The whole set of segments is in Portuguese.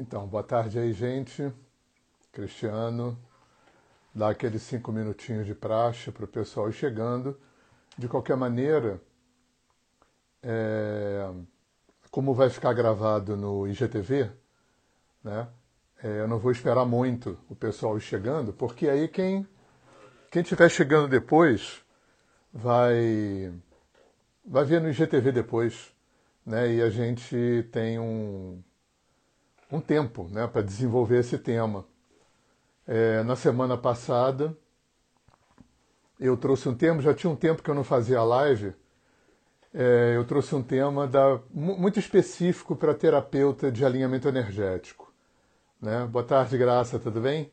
Então, boa tarde aí, gente. Cristiano, dá aqueles cinco minutinhos de praxe para o pessoal ir chegando. De qualquer maneira, é, como vai ficar gravado no IGTV, né? É, eu não vou esperar muito o pessoal ir chegando, porque aí quem quem estiver chegando depois vai vai ver no IGTV depois, né? E a gente tem um um tempo, né, para desenvolver esse tema. É, na semana passada eu trouxe um tema, já tinha um tempo que eu não fazia live. É, eu trouxe um tema da, muito específico para terapeuta de alinhamento energético. Né? Boa tarde, Graça, tudo bem?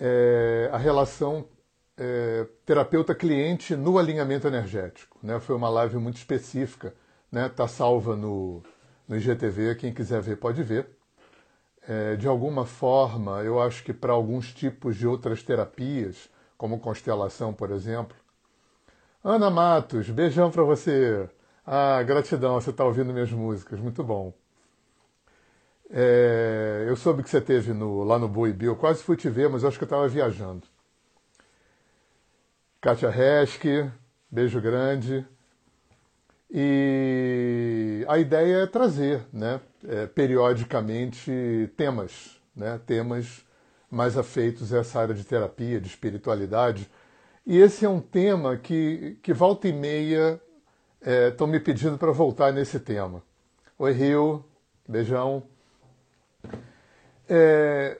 É, a relação é, terapeuta-cliente no alinhamento energético. Né? Foi uma live muito específica, está né? Tá salva no, no IGTV, quem quiser ver pode ver. É, de alguma forma, eu acho que para alguns tipos de outras terapias, como constelação, por exemplo. Ana Matos, beijão para você. Ah, gratidão, você está ouvindo minhas músicas, muito bom. É, eu soube que você teve no, lá no Boi Bill, quase fui te ver, mas acho que eu estava viajando. Kátia Resch, beijo grande. E a ideia é trazer, né, é, periodicamente, temas, né, temas mais afeitos a essa área de terapia, de espiritualidade. E esse é um tema que, que volta e meia estão é, me pedindo para voltar nesse tema. Oi, Rio, beijão. É,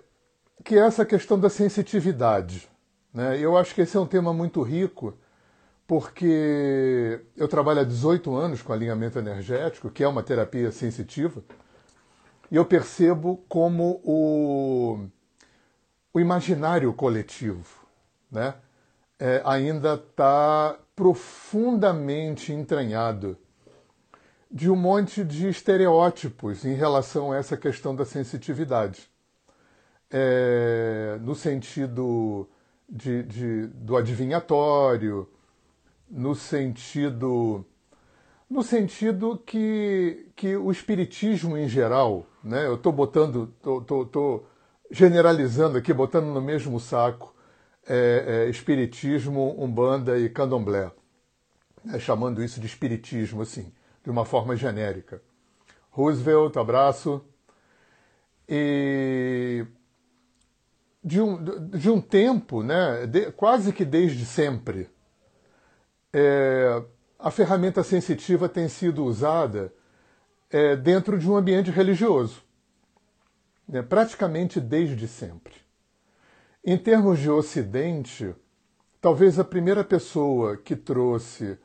que é essa questão da sensitividade. Né? Eu acho que esse é um tema muito rico porque eu trabalho há 18 anos com alinhamento energético, que é uma terapia sensitiva, e eu percebo como o, o imaginário coletivo né, é, ainda está profundamente entranhado de um monte de estereótipos em relação a essa questão da sensitividade. É, no sentido de, de, do adivinhatório, no sentido no sentido que, que o espiritismo em geral, né, eu estou botando, estou generalizando aqui, botando no mesmo saco é, é, espiritismo, umbanda e candomblé, né, chamando isso de espiritismo, assim, de uma forma genérica. Roosevelt, abraço. E de um, de um tempo, né, de, quase que desde sempre, é, a ferramenta sensitiva tem sido usada é, dentro de um ambiente religioso, né, praticamente desde sempre. Em termos de Ocidente, talvez a primeira pessoa que trouxe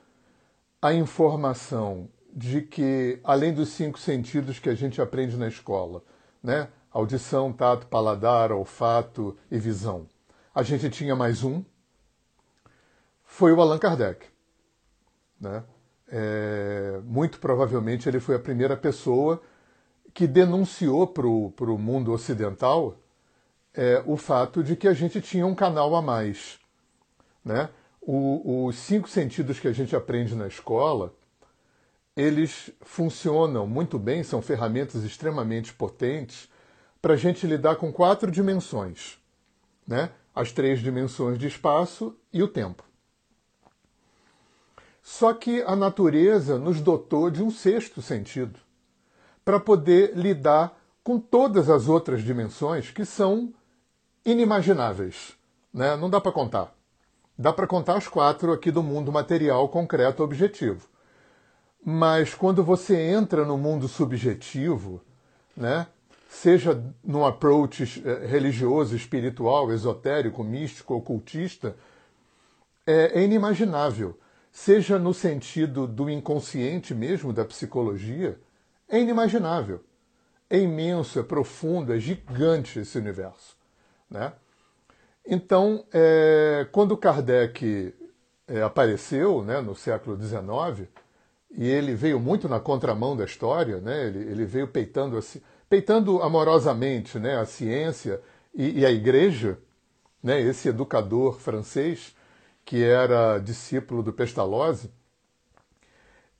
a informação de que, além dos cinco sentidos que a gente aprende na escola, né, audição, tato, paladar, olfato e visão, a gente tinha mais um, foi o Allan Kardec. Né? É, muito provavelmente ele foi a primeira pessoa que denunciou para o mundo ocidental é, o fato de que a gente tinha um canal a mais. Né? O, os cinco sentidos que a gente aprende na escola, eles funcionam muito bem, são ferramentas extremamente potentes para a gente lidar com quatro dimensões. Né? As três dimensões de espaço e o tempo. Só que a natureza nos dotou de um sexto sentido para poder lidar com todas as outras dimensões que são inimagináveis. Né? Não dá para contar. Dá para contar as quatro aqui do mundo material, concreto, objetivo. Mas quando você entra no mundo subjetivo, né, seja num approach eh, religioso, espiritual, esotérico, místico, ocultista, é, é inimaginável seja no sentido do inconsciente mesmo, da psicologia, é inimaginável. É imenso, é profundo, é gigante esse universo. Né? Então, é, quando Kardec é, apareceu né, no século XIX, e ele veio muito na contramão da história, né, ele, ele veio peitando, peitando amorosamente né, a ciência e, e a igreja, né, esse educador francês, que era discípulo do Pestalozzi,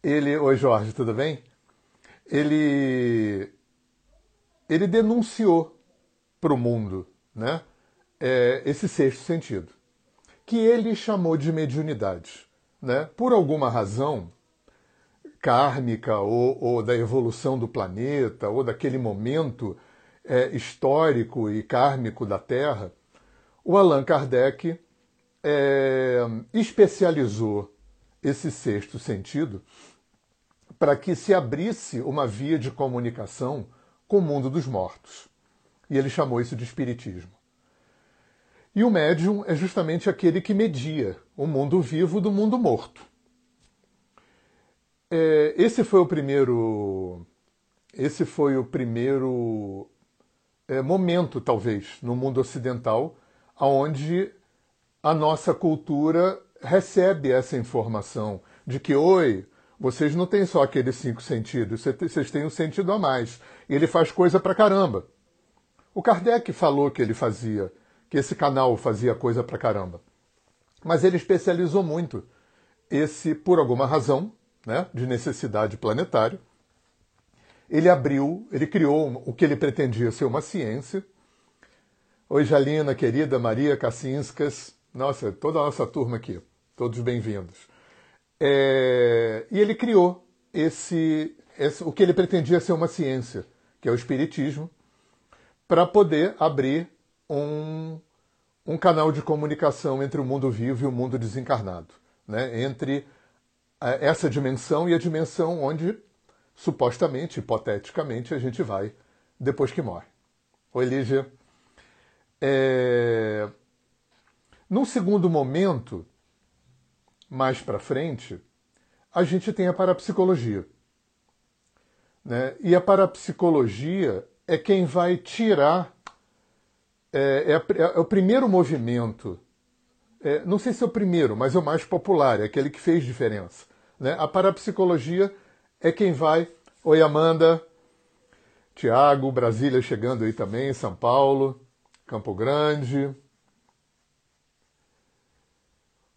ele, oi Jorge, tudo bem? Ele ele denunciou para o mundo né, é, esse sexto sentido, que ele chamou de mediunidade. Né? Por alguma razão kármica ou, ou da evolução do planeta ou daquele momento é, histórico e kármico da Terra, o Allan Kardec é, especializou esse sexto sentido para que se abrisse uma via de comunicação com o mundo dos mortos. E ele chamou isso de espiritismo. E o médium é justamente aquele que media o mundo vivo do mundo morto. É, esse foi o primeiro, esse foi o primeiro é, momento, talvez, no mundo ocidental, onde a nossa cultura recebe essa informação de que, oi, vocês não têm só aqueles cinco sentidos, vocês têm um sentido a mais. E ele faz coisa pra caramba. O Kardec falou que ele fazia, que esse canal fazia coisa pra caramba. Mas ele especializou muito esse, por alguma razão, né, de necessidade planetária, ele abriu, ele criou o que ele pretendia ser uma ciência. Oi, Jalina, querida Maria Kacinskas, nossa, toda a nossa turma aqui, todos bem-vindos. É, e ele criou esse, esse, o que ele pretendia ser uma ciência, que é o Espiritismo, para poder abrir um, um canal de comunicação entre o mundo vivo e o mundo desencarnado, né? entre essa dimensão e a dimensão onde supostamente, hipoteticamente, a gente vai depois que morre. Oi, Lígia. É... Num segundo momento, mais para frente, a gente tem a parapsicologia. Né? E a parapsicologia é quem vai tirar. É, é, é o primeiro movimento. É, não sei se é o primeiro, mas é o mais popular, é aquele que fez diferença. Né? A parapsicologia é quem vai. Oi, Amanda. Tiago, Brasília chegando aí também, São Paulo, Campo Grande.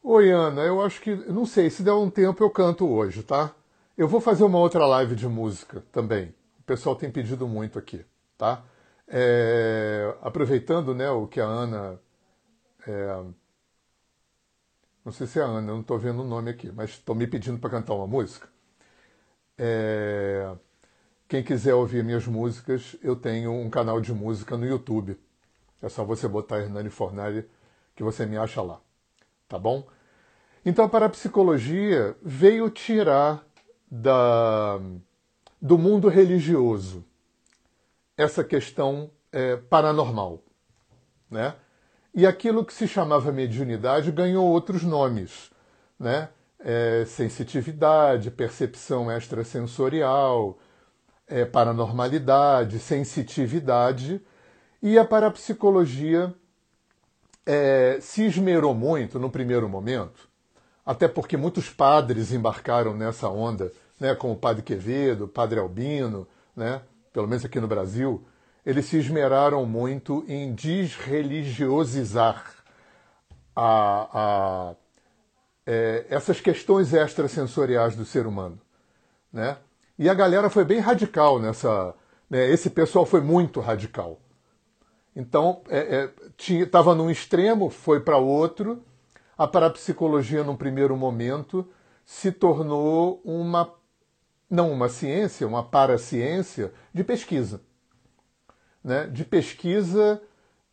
Oi, Ana, eu acho que. Não sei, se der um tempo eu canto hoje, tá? Eu vou fazer uma outra live de música também. O pessoal tem pedido muito aqui, tá? É, aproveitando né, o que a Ana. É, não sei se é a Ana, não estou vendo o nome aqui, mas estou me pedindo para cantar uma música. É... Quem quiser ouvir minhas músicas, eu tenho um canal de música no YouTube. É só você botar Hernani Fornari que você me acha lá. Tá bom? Então a parapsicologia veio tirar da, do mundo religioso essa questão é, paranormal. Né? E aquilo que se chamava mediunidade ganhou outros nomes. Né? é, sensitividade, percepção extrasensorial, é, paranormalidade, sensitividade. E a parapsicologia é, se esmerou muito no primeiro momento, até porque muitos padres embarcaram nessa onda, né, como o padre Quevedo, o padre Albino, né, pelo menos aqui no Brasil, eles se esmeraram muito em desreligiosizar a, a é, essas questões extrasensoriais do ser humano. Né? E a galera foi bem radical nessa. Né? Esse pessoal foi muito radical. Então, estava é, é, num extremo, foi para outro. A parapsicologia, num primeiro momento, se tornou uma, não uma ciência, uma paraciência de pesquisa. Né? De pesquisa,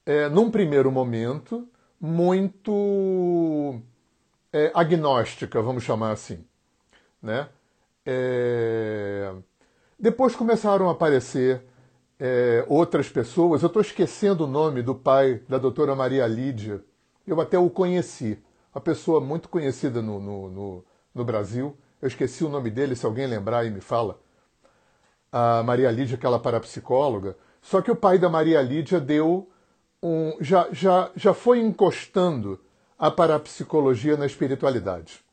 é, num primeiro momento, muito é, agnóstica, vamos chamar assim. Né? É... Depois começaram a aparecer é, outras pessoas. Eu estou esquecendo o nome do pai da doutora Maria Lídia. Eu até o conheci. Uma pessoa muito conhecida no, no, no, no Brasil. Eu esqueci o nome dele, se alguém lembrar aí me fala. A Maria Lídia, aquela parapsicóloga. Só que o pai da Maria Lídia deu um. já, já, já foi encostando a parapsicologia na espiritualidade.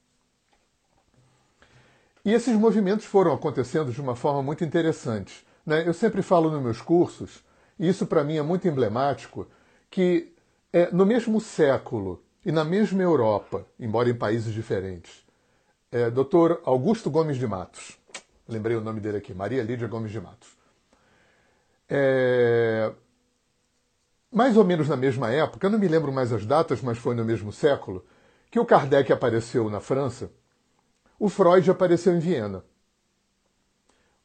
E esses movimentos foram acontecendo de uma forma muito interessante. Né? Eu sempre falo nos meus cursos, e isso para mim é muito emblemático, que é, no mesmo século e na mesma Europa, embora em países diferentes, é, Dr. Augusto Gomes de Matos, lembrei o nome dele aqui, Maria Lídia Gomes de Matos, É... Mais ou menos na mesma época, eu não me lembro mais as datas, mas foi no mesmo século, que o Kardec apareceu na França, o Freud apareceu em Viena.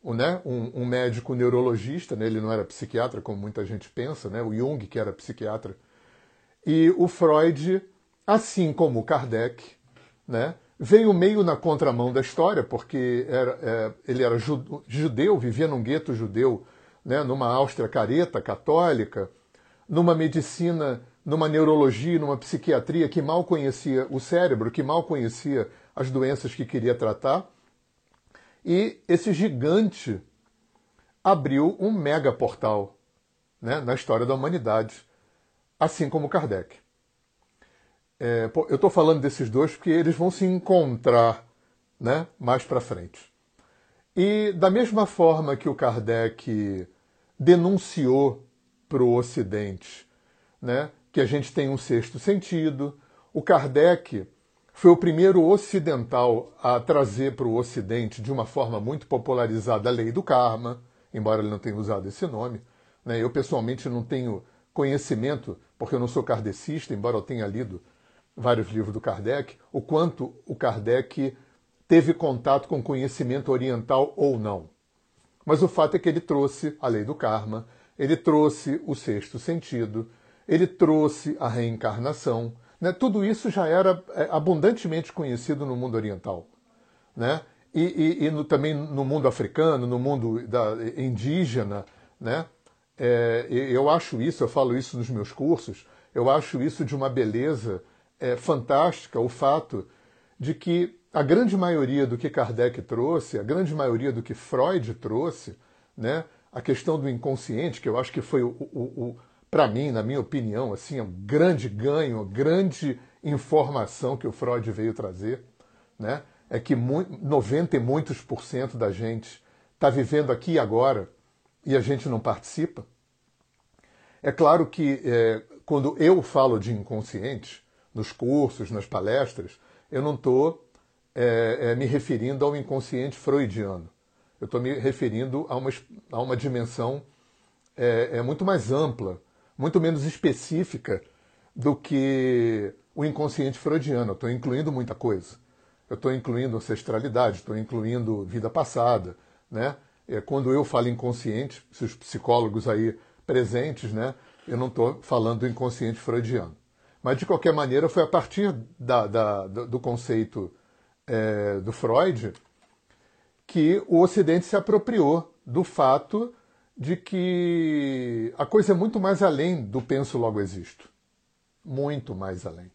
O, né, um, um, médico neurologista, né, ele não era psiquiatra, como muita gente pensa, né, o Jung, que era psiquiatra, e o Freud, assim como Kardec, né, veio meio na contramão da história, porque era, é, ele era judeu, vivia num gueto judeu, né, numa Áustria careta, católica, numa medicina, numa neurologia, numa psiquiatria que mal conhecia o cérebro, que mal conhecia as doenças que queria tratar. E esse gigante abriu um mega portal né, na história da humanidade, assim como Kardec. É, eu estou falando desses dois porque eles vão se encontrar né, mais para frente. E da mesma forma que o Kardec denunciou para o Ocidente né, que a gente tem um sexto sentido, o Kardec foi o primeiro ocidental a trazer para o Ocidente, de uma forma muito popularizada, a lei do karma, embora ele não tenha usado esse nome. Né? Eu, pessoalmente, não tenho conhecimento, porque eu não sou kardecista, embora eu tenha lido vários livros do Kardec, o quanto o Kardec teve contato com conhecimento oriental ou não. Mas o fato é que ele trouxe a lei do karma, ele trouxe o sexto sentido, ele trouxe a reencarnação. Né? Tudo isso já era é, abundantemente conhecido no mundo oriental. Né? E, e, e no, também no mundo africano, no mundo da, indígena. Né? É, eu acho isso, eu falo isso nos meus cursos, eu acho isso de uma beleza é, fantástica, o fato de que a grande maioria do que Kardec trouxe, a grande maioria do que Freud trouxe, né, a questão do inconsciente, que eu acho que foi, o, o, o para mim, na minha opinião, assim, um grande ganho, uma grande informação que o Freud veio trazer, né, é que 90 e muitos por cento da gente está vivendo aqui e agora e a gente não participa. É claro que é, quando eu falo de inconsciente, nos cursos, nas palestras, eu não estou é, é, me referindo ao inconsciente freudiano. Eu estou me referindo a uma, a uma dimensão é, é, muito mais ampla, muito menos específica do que o inconsciente freudiano. Eu estou incluindo muita coisa. Eu estou incluindo ancestralidade, estou incluindo vida passada. Né? É, quando eu falo inconsciente, se os psicólogos aí presentes, né, eu não estou falando do inconsciente freudiano. Mas, de qualquer maneira, foi a partir da, da, do conceito é, do Freud que o Ocidente se apropriou do fato de que a coisa é muito mais além do penso logo existo. Muito mais além.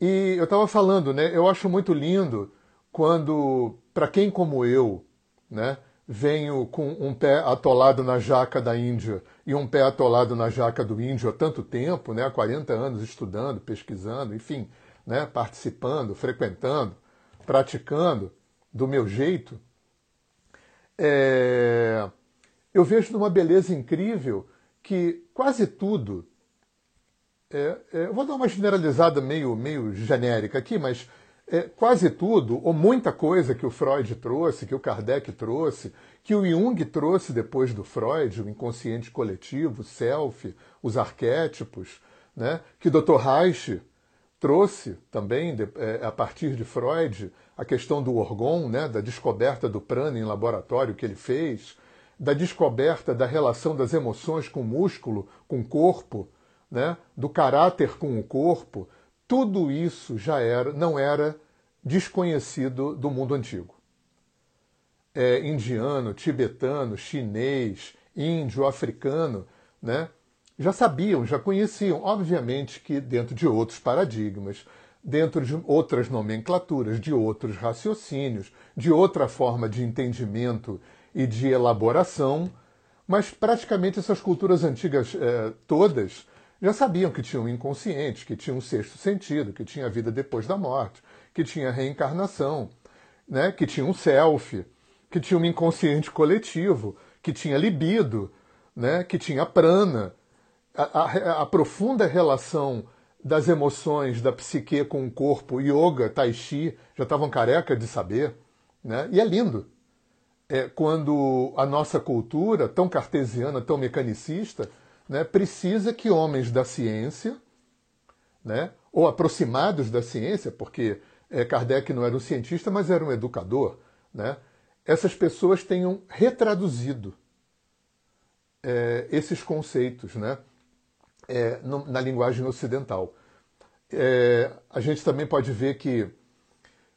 E eu estava falando, né? Eu acho muito lindo quando, para quem como eu, né, venho com um pé atolado na jaca da Índia e um pé atolado na jaca do índio há tanto tempo, né, há 40 anos estudando, pesquisando, enfim, né, participando, frequentando, praticando do meu jeito, é... eu vejo numa beleza incrível que quase tudo. É, é, eu vou dar uma generalizada meio, meio genérica aqui, mas é, quase tudo, ou muita coisa que o Freud trouxe, que o Kardec trouxe, que o Jung trouxe depois do Freud, o inconsciente coletivo, o self, os arquétipos, né? que o Dr. Reich trouxe também, de, é, a partir de Freud, a questão do orgon, né? da descoberta do prana em laboratório que ele fez, da descoberta da relação das emoções com o músculo, com o corpo, né? do caráter com o corpo, tudo isso já era, não era desconhecido do mundo antigo. É, indiano, tibetano, chinês, índio, africano, né? já sabiam, já conheciam, obviamente que dentro de outros paradigmas, dentro de outras nomenclaturas, de outros raciocínios, de outra forma de entendimento e de elaboração, mas praticamente essas culturas antigas eh, todas já sabiam que tinham um inconsciente, que tinha um sexto sentido, que tinha vida depois da morte, que tinha reencarnação, né? que tinha um self, que tinha um inconsciente coletivo, que tinha libido, né? que tinha prana. A, a, a profunda relação das emoções da psique com o corpo, yoga, tai chi, já estavam careca de saber. Né? E é lindo. é, quando a nossa cultura, tão cartesiana, tão mecanicista, né, precisa que homens da ciência, né, ou aproximados da ciência, porque é, Kardec não era um cientista, mas era um educador, né, essas pessoas tenham retraduzido é, esses conceitos né, é, no, na linguagem ocidental. A gente também pode ver que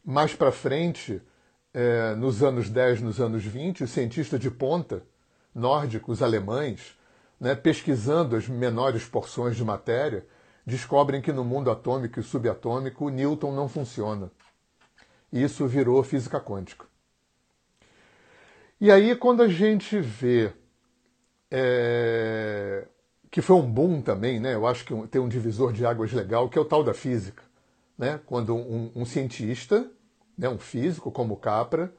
mais para frente, nos anos 10, nos anos 20, os cientistas de ponta, nórdicos, alemães, né, pesquisando as menores porções de matéria, descobrem que no mundo atômico e subatômico Newton não funciona. Isso virou física quântica. E aí, quando a gente vê é, que foi um boom também, né? Eu acho que tem um divisor de águas legal, que é o tal da física. Né? Quando um, um cientista, né, um físico como Capra,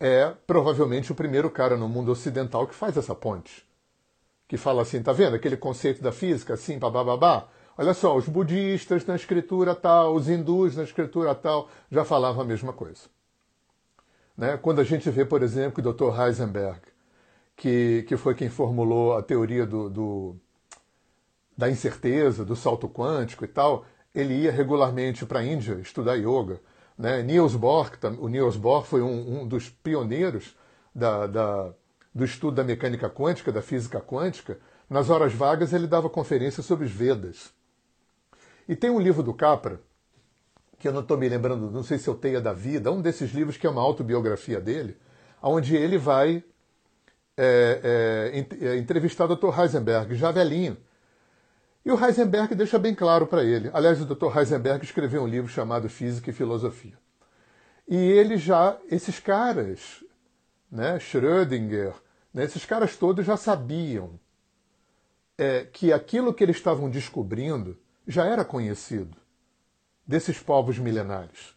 é provavelmente o primeiro cara no mundo ocidental que faz essa ponte que fala assim, tá vendo aquele conceito da física, assim, babá, Olha só, os budistas na escritura tal, os hindus na escritura tal, já falavam a mesma coisa. Né? Quando a gente vê, por exemplo, o Dr. Heisenberg, que, que foi quem formulou a teoria do, do, da incerteza, do salto quântico e tal, ele ia regularmente para a Índia estudar yoga. Né? Niels Bohr, o Niels Bohr foi um, um dos pioneiros da, da, do estudo da mecânica quântica, da física quântica, nas horas vagas ele dava conferências sobre os Vedas. E tem um livro do Capra, que eu não estou me lembrando, não sei se eu Teia da Vida, um desses livros que é uma autobiografia dele, onde ele vai é, é, é entrevistar o Dr. Heisenberg, já velhinho. E o Heisenberg deixa bem claro para ele. Aliás, o Dr. Heisenberg escreveu um livro chamado Física e Filosofia. E ele já, esses caras, né, Schrödinger, né, esses caras todos já sabiam é, que aquilo que eles estavam descobrindo já era conhecido desses povos milenares.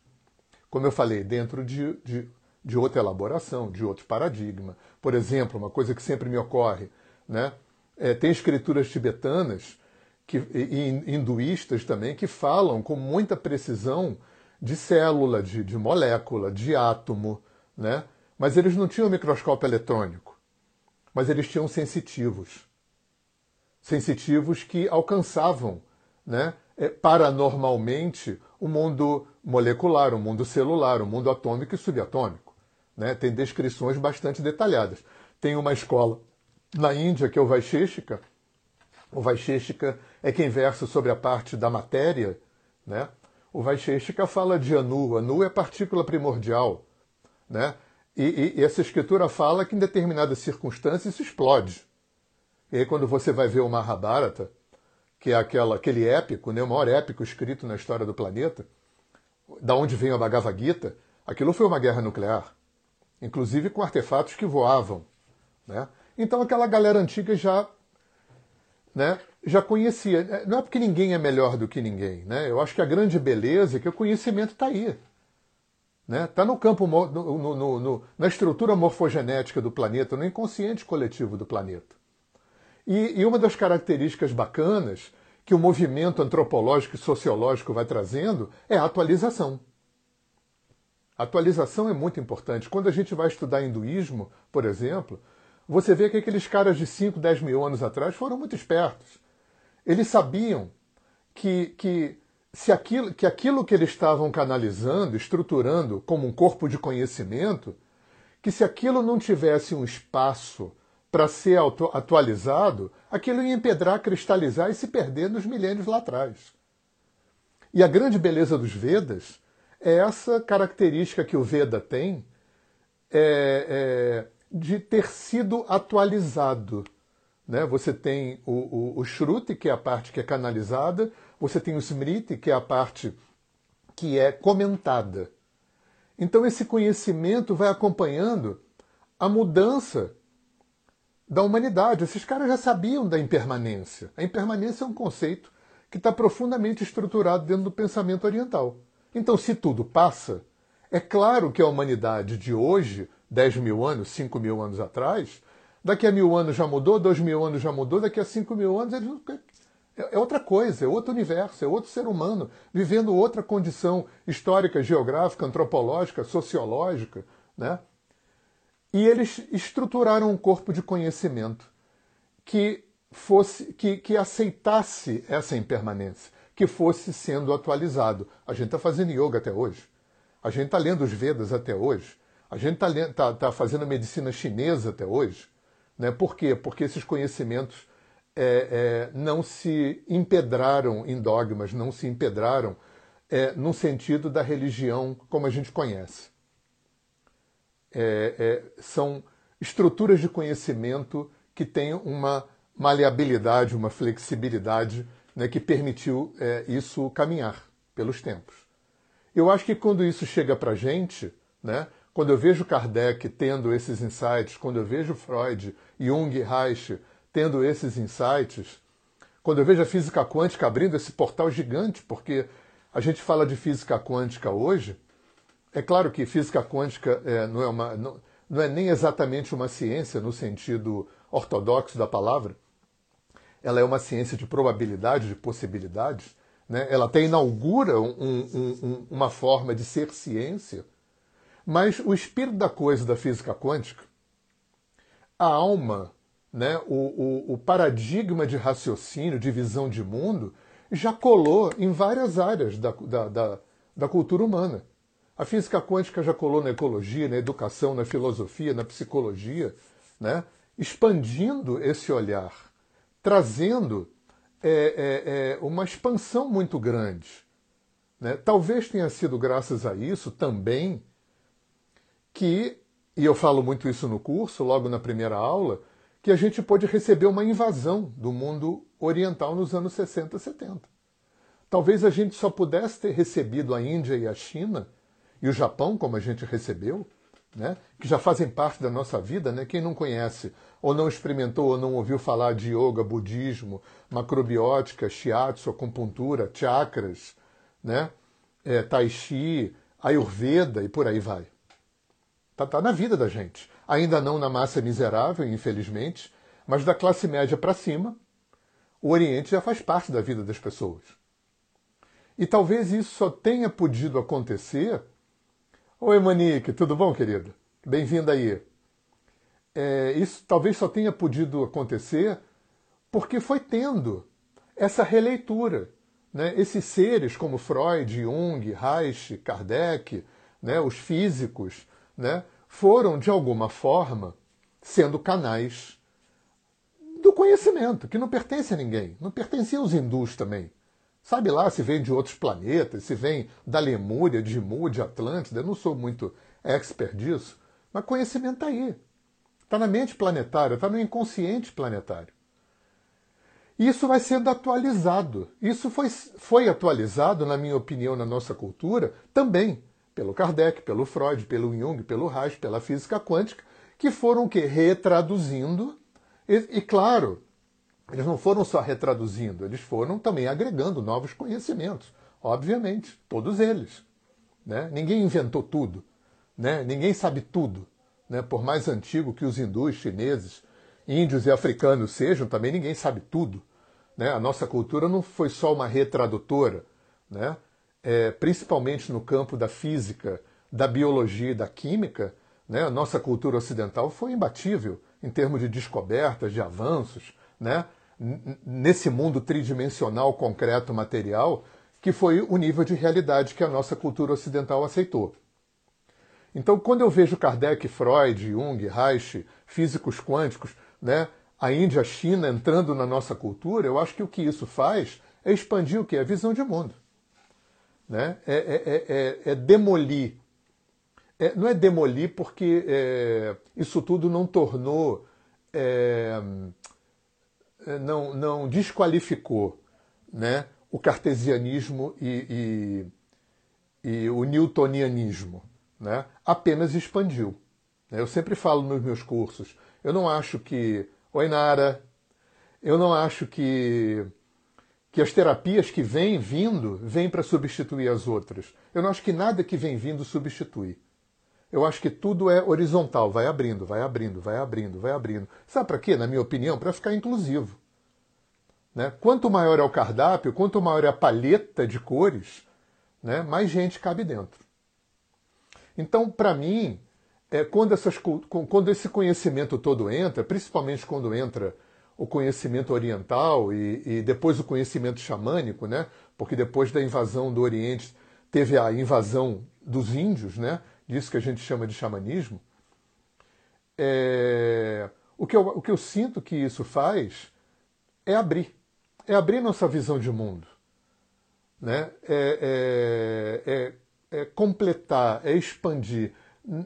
Como eu falei, dentro de, de, de outra elaboração, de outro paradigma. Por exemplo, uma coisa que sempre me ocorre, né, é, tem escrituras tibetanas que, e hinduístas também que falam com muita precisão de célula, de, de molécula, de átomo, né? Mas eles não tinham microscópio eletrônico, mas eles tinham sensitivos. Sensitivos que alcançavam né, é, paranormalmente o mundo molecular, o mundo celular, o mundo atômico e subatômico. Né? Tem descrições bastante detalhadas. Tem uma escola na Índia que é o Vaisheshika. O Vaisheshika é quem versa sobre a parte da matéria. Né? O Vaisheshika fala de Anu. Anu é partícula primordial. Né? E, e, e, essa escritura fala que em determinadas circunstâncias isso explode. E aí quando você vai ver o Mahabharata, que é aquela, aquele épico, né, o maior épico escrito na história do planeta, da onde vem a Bhagavad Gita, aquilo foi uma guerra nuclear, inclusive com artefatos que voavam. Né? Então aquela galera antiga já, né, já conhecia. Não é porque ninguém é melhor do que ninguém. Né? Eu acho que a grande beleza é que o conhecimento está aí. Está né? No campo, no, no, no, na estrutura morfogenética do planeta, no inconsciente coletivo do planeta. E, e uma das características bacanas que o movimento antropológico e sociológico vai trazendo é a atualização. A atualização é muito importante. Quando a gente vai estudar hinduísmo, por exemplo, você vê que aqueles caras de 5, 10 mil anos atrás foram muito espertos. Eles sabiam que, que se aquilo, que aquilo que eles estavam canalizando, estruturando como um corpo de conhecimento, que se aquilo não tivesse um espaço para ser atualizado, aquilo ia empedrar, cristalizar e se perder nos milênios lá atrás. E a grande beleza dos Vedas é essa característica que o Veda tem é, é, de ter sido atualizado. Né? Você tem o, o, o Shruti, que é a parte que é canalizada, você tem o Smriti, que é a parte que é comentada. Então esse conhecimento vai acompanhando a mudança da humanidade. Esses caras já sabiam da impermanência. A impermanência é um conceito que está profundamente estruturado dentro do pensamento oriental. Então, se tudo passa, é claro que a humanidade de hoje, 10 mil anos, 5 mil anos atrás, daqui a mil anos já mudou, 2 mil anos já mudou, daqui a 5 mil anos eles é, é outra coisa, é outro universo, é outro ser humano, vivendo outra condição histórica, geográfica, antropológica, sociológica. Né? E eles estruturaram um corpo de conhecimento que fosse que, que aceitasse essa impermanência, que fosse sendo atualizado. A gente está fazendo yoga até hoje. A gente está lendo os Vedas até hoje. A gente está tá, tá fazendo medicina chinesa até hoje. Né? Por quê? Porque esses conhecimentos é, é, não se empedraram em dogmas, não se empedraram é, no sentido da religião como a gente conhece. É, é, são estruturas de conhecimento que têm uma maleabilidade, uma flexibilidade né, que permitiu é, isso caminhar pelos tempos. Eu acho que quando isso chega para a gente, né, quando eu vejo Kardec tendo esses insights, quando eu vejo Freud, Jung, Reich tendo esses insights, quando eu vejo a física quântica abrindo esse portal gigante, porque a gente fala de física quântica hoje, é claro que física quântica é, não, é uma, não, não é nem exatamente uma ciência no sentido ortodoxo da palavra, ela é uma ciência de probabilidade, de possibilidades, né? ela até inaugura um, um, um, uma forma de ser ciência, mas o espírito da coisa da física quântica, a alma, né, o, o, o paradigma de raciocínio, de visão de mundo, já colou em várias áreas da, da, da, da cultura humana. A física quântica já colou na ecologia, na educação, na filosofia, na psicologia, né? expandindo esse olhar, trazendo é, é, é, uma expansão muito grande. Né? Talvez tenha sido graças a isso também que, e eu falo muito isso no curso, logo na primeira aula, que a gente pôde receber uma invasão do mundo oriental nos anos 60 e 70. Talvez a gente só pudesse ter recebido a Índia e a China e o Japão, como a gente recebeu, né, que já fazem parte da nossa vida, né? Quem não conhece, ou não experimentou, ou não ouviu falar de yoga, budismo, macrobiótica, shiatsu, acupuntura, chakras, né, é, tai chi, ayurveda e por aí vai. Está tá na vida da gente. Ainda não na massa miserável, infelizmente, mas da classe média para cima, o Oriente já faz parte da vida das pessoas. E talvez isso só tenha podido acontecer. Oi, Monique, tudo bom, querida? Bem-vinda aí. É, isso talvez só tenha podido acontecer porque foi tendo essa releitura. Né? Esses seres como Freud, Jung, Reich, Kardec, né? os físicos, né, foram, de alguma forma, sendo canais do conhecimento, que não pertence a ninguém. Não pertencia aos hindus também. Sabe lá se vem de outros planetas, se vem da Lemúria, de Mu, de Atlântida. Eu não sou muito expert disso, mas conhecimento está aí. Está na mente planetária, está no inconsciente planetário. Isso vai sendo atualizado. Isso foi, foi atualizado, na minha opinião, na nossa cultura, também pelo Kardec, pelo Freud, pelo Jung, pelo Reich, pela física quântica, que foram o quê? Retraduzindo. E, e, claro, eles não foram só retraduzindo, eles foram também agregando novos conhecimentos. Obviamente, todos eles. Né? Ninguém inventou tudo. Né? Ninguém sabe tudo. Né? Por mais antigo que os hindus, chineses, índios e africanos sejam, também ninguém sabe tudo. Né? A nossa cultura não foi só uma retradutora. Né? É, principalmente no campo da física, da biologia e da química, né, a nossa cultura ocidental foi imbatível em termos de descobertas, de avanços, né, nesse mundo tridimensional, concreto, material, que foi o nível de realidade que a nossa cultura ocidental aceitou. Então, quando eu vejo Kardec, Freud, Jung, Reich, físicos quânticos, né, a Índia, a China entrando na nossa cultura, eu acho que o que isso faz é expandir o que? A visão de mundo né? é, é, é, é demolir. não é demolir porque isso tudo não tornou, não, não desqualificou né? o cartesianismo e, e, e o newtonianismo. Né? Apenas expandiu. Eu sempre falo nos meus cursos, eu não acho que. Oi, Nara. Eu não acho que que as terapias que vêm vindo vêm para substituir as outras. Eu não acho que nada que vem vindo substitui. Eu acho que tudo é horizontal, vai abrindo, vai abrindo, vai abrindo, vai abrindo. Sabe para quê? Na minha opinião, para ficar inclusivo. Né? Quanto maior é o cardápio, quanto maior é a paleta de cores, né, mais gente cabe dentro. Então, para mim, é, quando, essas, quando esse conhecimento todo entra, principalmente quando entra o conhecimento oriental e, e, depois o conhecimento xamânico, né? porque depois da invasão do Oriente teve a invasão dos índios, né? disso que a gente chama de xamanismo. É, o, que eu, o que eu sinto que isso faz é abrir, é abrir nossa visão de mundo. Né? É, é, é, é completar, é expandir.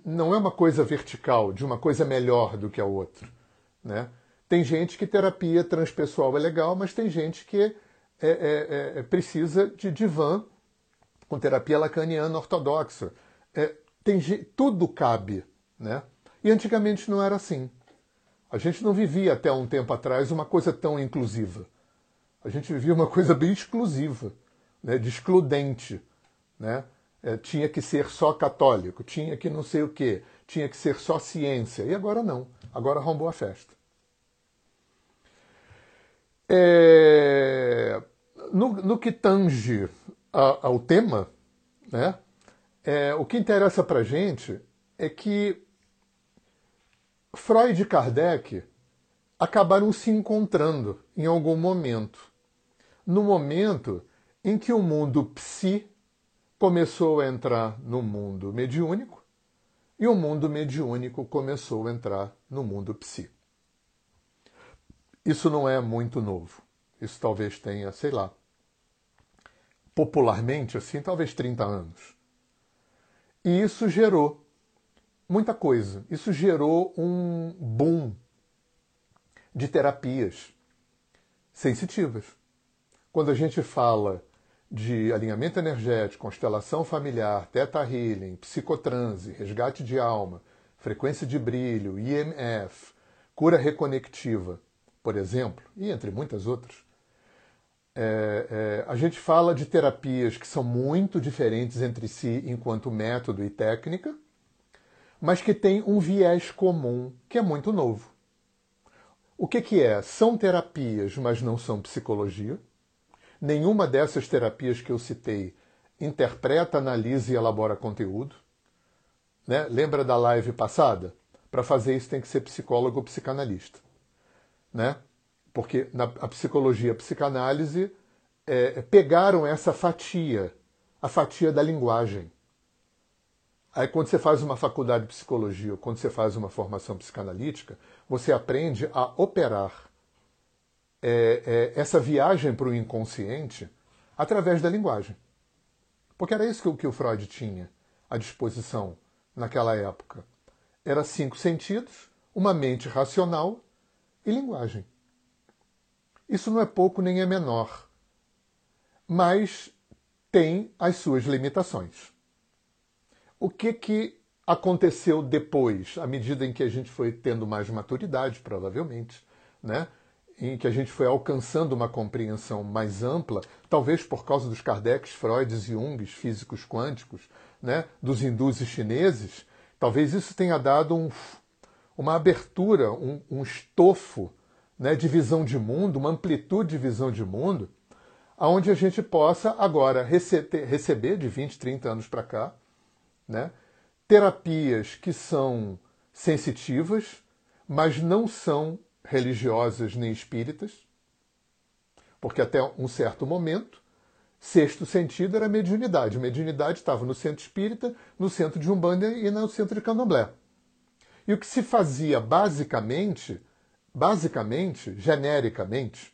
Não é uma coisa vertical, de uma coisa melhor do que a outra. Né? Tem gente que terapia transpessoal é legal, mas tem gente que é, é, é, precisa de divã com terapia lacaniana ortodoxa. É, tem, tudo cabe. Né? E antigamente não era assim. A gente não vivia até um tempo atrás uma coisa tão inclusiva. A gente vivia uma coisa bem exclusiva, né? de excludente. Né? É, tinha que ser só católico, tinha que não sei o quê, tinha que ser só ciência. E agora não. Agora arrombou a festa. É, no, no, que tange a, ao tema, né, é, o que interessa para gente é que Freud e Kardec acabaram se encontrando em algum momento. No momento em que o mundo psi começou a entrar no mundo mediúnico e o mundo mediúnico começou a entrar no mundo psi. Isso não é muito novo. Isso talvez tenha, sei lá, popularmente assim, talvez 30 anos. E isso gerou muita coisa. Isso gerou um boom de terapias sensitivas. Quando a gente fala de alinhamento energético, constelação familiar, teta healing, psicotranse, resgate de alma, frequência de brilho, IMF, cura reconectiva, por exemplo, e entre muitas outras, é, é, a gente fala de terapias que são muito diferentes entre si enquanto método e técnica, mas que têm um viés comum que é muito novo. O que, que é? São terapias, mas não são psicologia. Nenhuma dessas terapias que eu citei interpreta, analisa e elabora conteúdo. Né? Lembra da live passada? Para fazer isso tem que ser psicólogo ou psicanalista né? Porque na a psicologia, a psicanálise é, pegaram essa fatia, a fatia da linguagem. Aí quando você faz uma faculdade de psicologia, ou quando você faz uma formação psicanalítica, você aprende a operar é, é, essa viagem para o inconsciente através da linguagem. Porque era isso que, que o Freud tinha à disposição naquela época. Era cinco sentidos, uma mente racional e linguagem. Isso não é pouco nem é menor, mas tem as suas limitações. O que, que aconteceu depois, à medida em que a gente foi tendo mais maturidade, provavelmente, né? em que a gente foi alcançando uma compreensão mais ampla, talvez por causa dos Kardec's, Freuds e Jungs, físicos quânticos, né? dos hindus e chineses, talvez isso tenha dado um, uma abertura, um, um estofo né, de visão de mundo, uma amplitude de visão de mundo, aonde a gente possa agora receber, receber de 20, 30 anos para cá, né, terapias que são sensitivas, mas não são religiosas nem espíritas, porque até um certo momento, sexto sentido era mediunidade. Mediunidade estava no centro espírita, no centro de Umbanda e no centro de Candomblé. E o que se fazia basicamente, basicamente, genericamente,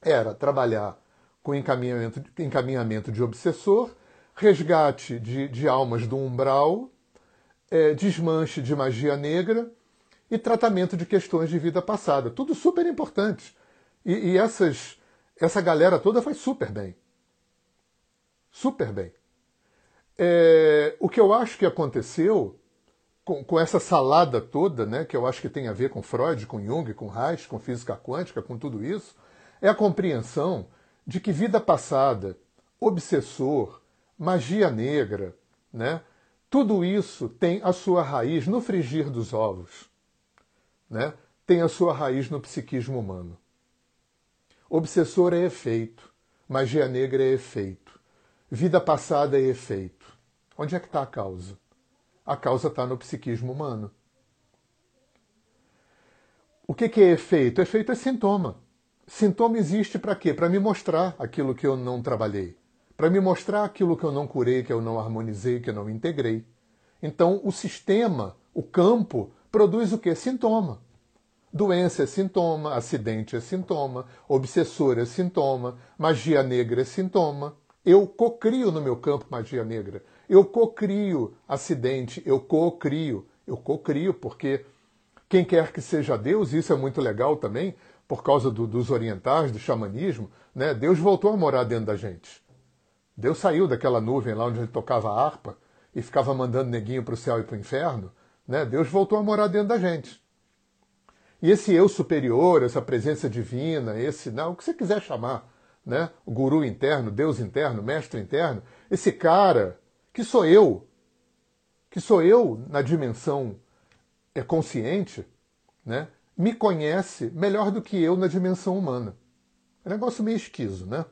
era trabalhar com encaminhamento, encaminhamento de obsessor, resgate de, de almas do umbral, é, desmanche de magia negra e tratamento de questões de vida passada. Tudo super importante. E, e essas, essa galera toda faz super bem. Super bem. É, o que eu acho que aconteceu com, com, essa salada toda, né, que eu acho que tem a ver com Freud, com Jung, com Reich, com física quântica, com tudo isso, é a compreensão de que vida passada, obsessor, magia negra, né, tudo isso tem a sua raiz no frigir dos ovos, né, tem a sua raiz no psiquismo humano. Obsessor é efeito, magia negra é efeito, vida passada é efeito. Onde é que está a causa? A causa está no psiquismo humano. O que, que é efeito? Efeito é sintoma. Sintoma existe para quê? Para me mostrar aquilo que eu não trabalhei. Para me mostrar aquilo que eu não curei, que eu não harmonizei, que eu não integrei. Então, o sistema, o campo, produz o que? Sintoma. Doença é sintoma, acidente é sintoma, obsessor é sintoma, magia negra é sintoma. Eu cocrio no meu campo magia negra. Eu cocrio acidente, eu cocrio. Eu cocrio porque quem quer que seja Deus, isso é muito legal também, por causa do, dos orientais, do xamanismo, né? Deus voltou a morar dentro da gente. Deus saiu daquela nuvem lá onde ele tocava a harpa e ficava mandando neguinho para o céu e para o inferno. Né? Deus voltou a morar dentro da gente. E esse eu superior, essa presença divina, esse, não, o que você quiser chamar, né? O guru interno, Deus interno, mestre interno, esse cara que sou eu, que sou eu na dimensão é consciente, né? Me conhece melhor do que eu na dimensão humana. É um negócio meio esquiso, né?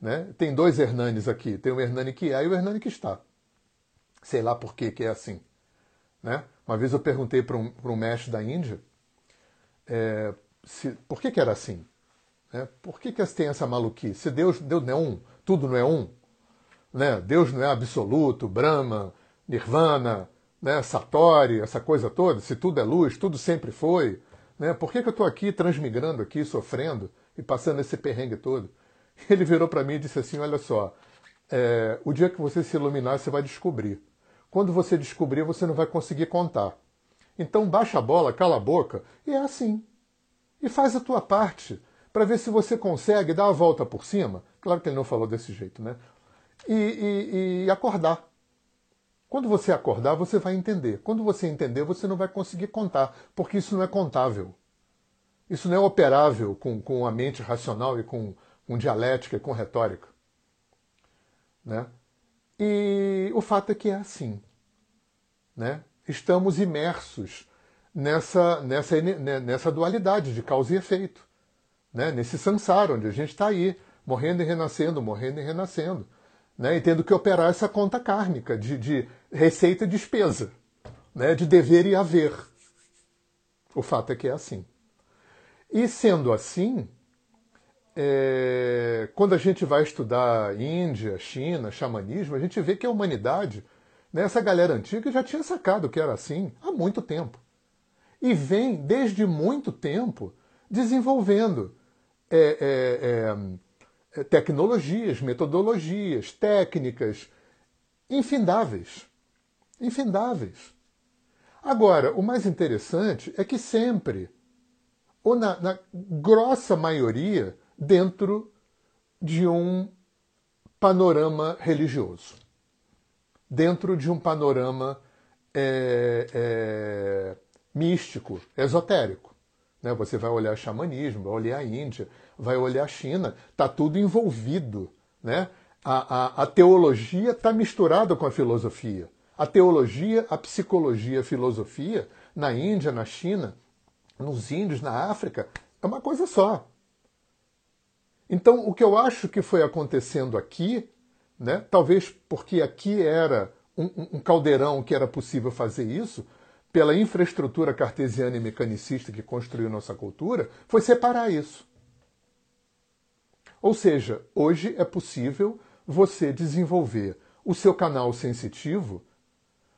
né? Tem dois Hernanes aqui, tem o Hernani que é e o Hernani que está. Sei lá por que, que é assim. Né? Uma vez eu perguntei para um, um mestre da Índia, é, se, por que, que era assim? Né? Por que, que tem essa maluquice? Se Deus, Deus não é um, tudo não é um, né? Deus não é absoluto, Brahma, Nirvana, né? Satori, essa coisa toda, se tudo é luz, tudo sempre foi, né? por que, que eu estou aqui transmigrando aqui, sofrendo e passando esse perrengue todo? Ele virou para mim e disse assim, olha só, é, o dia que você se iluminar, você vai descobrir. Quando você descobrir, você não vai conseguir contar. Então baixa a bola, cala a boca, e é assim. E faz a tua parte, para ver se você consegue dar a volta por cima. Claro que ele não falou desse jeito, né? E, e, e acordar. Quando você acordar, você vai entender. Quando você entender, você não vai conseguir contar, porque isso não é contável. Isso não é operável com, com a mente racional e com, com dialética e com retórica. Né? E o fato é que é assim. Né? estamos imersos nessa, nessa, né, nessa dualidade de causa e efeito, né? nesse samsara, onde a gente está aí, morrendo e renascendo, morrendo e renascendo, né? e tendo que operar essa conta kármica de, de receita e despesa, né? de dever e haver. O fato é que é assim. E sendo assim, é, quando a gente vai estudar Índia, China, xamanismo, a gente vê que a humanidade essa galera antiga já tinha sacado que era assim há muito tempo. E vem, desde muito tempo, desenvolvendo é, é, é, tecnologias, metodologias, técnicas infindáveis. Infindáveis. Agora, o mais interessante é que sempre, ou na, na grossa maioria, dentro de um panorama religioso dentro de um panorama é, é, místico, esotérico. Né? Você vai olhar xamanismo, vai olhar a Índia, vai olhar a China, está tudo envolvido. Né? A, a, a teologia está misturada com a filosofia. A teologia, a psicologia, a filosofia, na Índia, na China, nos índios, na África, é uma coisa só. Então, o que eu acho que foi acontecendo aqui né? talvez porque aqui era um, um caldeirão que era possível fazer isso, pela infraestrutura cartesiana e mecanicista que construiu nossa cultura, foi separar isso. Ou seja, hoje é possível você desenvolver o seu canal sensitivo,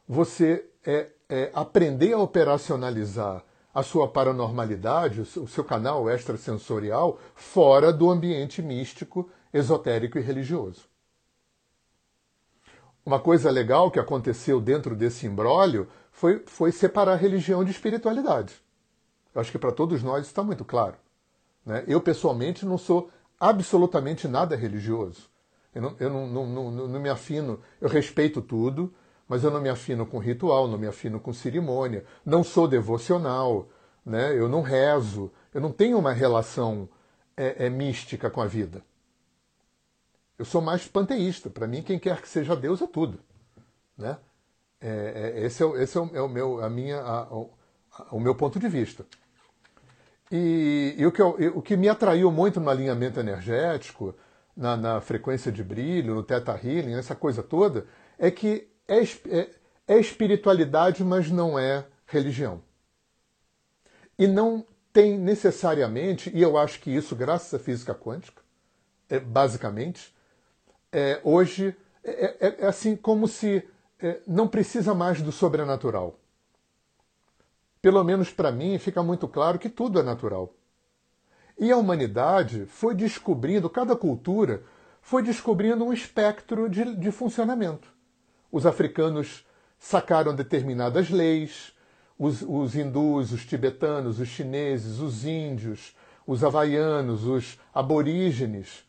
você é, é, aprender a operacionalizar a sua paranormalidade, o seu canal extrasensorial, fora do ambiente místico, esotérico e religioso. Uma coisa legal que aconteceu dentro desse imbróglio foi, foi separar religião de espiritualidade. Eu acho que para todos nós está muito claro. Né? Eu, pessoalmente, não sou absolutamente nada religioso. Eu, não, eu não, não, não me afino, eu respeito tudo, mas eu não me afino com ritual, não me afino com cerimônia, não sou devocional, né? eu não rezo, eu não tenho uma relação é, é, mística com a vida. Eu sou mais panteísta. Para mim, quem quer que seja Deus é tudo. Né? É, é, esse é, esse é, o, é o meu, a minha, a, a, o meu ponto de vista. E, e o, que eu, o que me atraiu muito no alinhamento energético, na, na frequência de brilho, no teta healing, essa coisa toda, é que é, é, é espiritualidade, mas não é religião. E não tem necessariamente, e eu acho que isso, graças à física quântica, é, basicamente, é, hoje é, é, é, assim como se é, não precisa mais do sobrenatural. Pelo menos para mim fica muito claro que tudo é natural. E a humanidade foi descobrindo, cada cultura foi descobrindo um espectro de, de funcionamento. Os africanos sacaram determinadas leis, os, os hindus, os tibetanos, os chineses, os índios, os havaianos, os aborígenes.